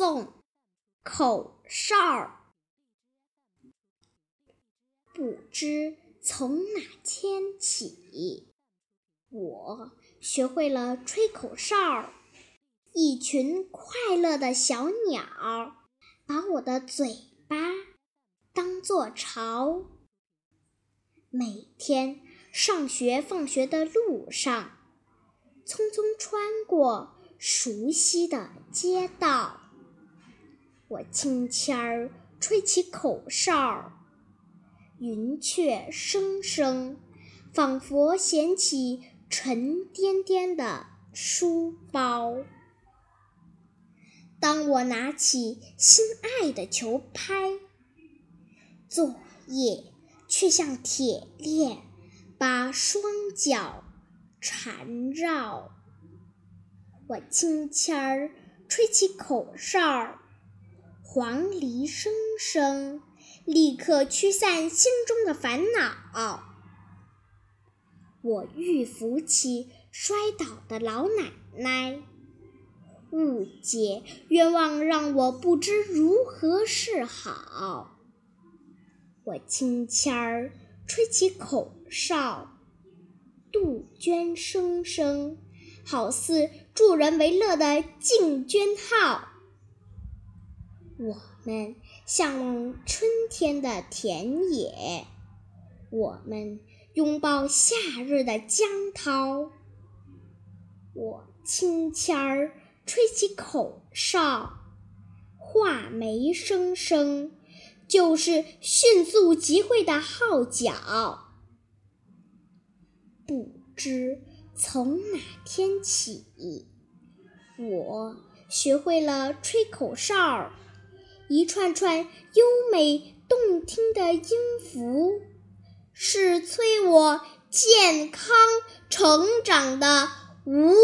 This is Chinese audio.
送口哨。不知从哪天起，我学会了吹口哨。一群快乐的小鸟把我的嘴巴当做巢。每天上学放学的路上，匆匆穿过熟悉的街道，我轻轻儿吹起口哨，云雀声声，仿佛衔起沉甸甸的书包。当我拿起心爱的球拍，作业却像铁链把双脚缠绕。我轻轻儿吹起口哨，黄鹂声声，立刻驱散心中的烦恼。我欲扶起摔倒的老奶奶。误解、冤枉让我不知如何是好。我轻轻儿吹起口哨，杜鹃声声，好似助人为乐的竞捐号。我们向往春天的田野，我们拥抱夏日的江涛。我轻轻儿。吹起口哨，画眉声声，就是迅速集会的号角。不知从哪天起，我学会了吹口哨，一串串优美动听的音符，是催我健康成长的无。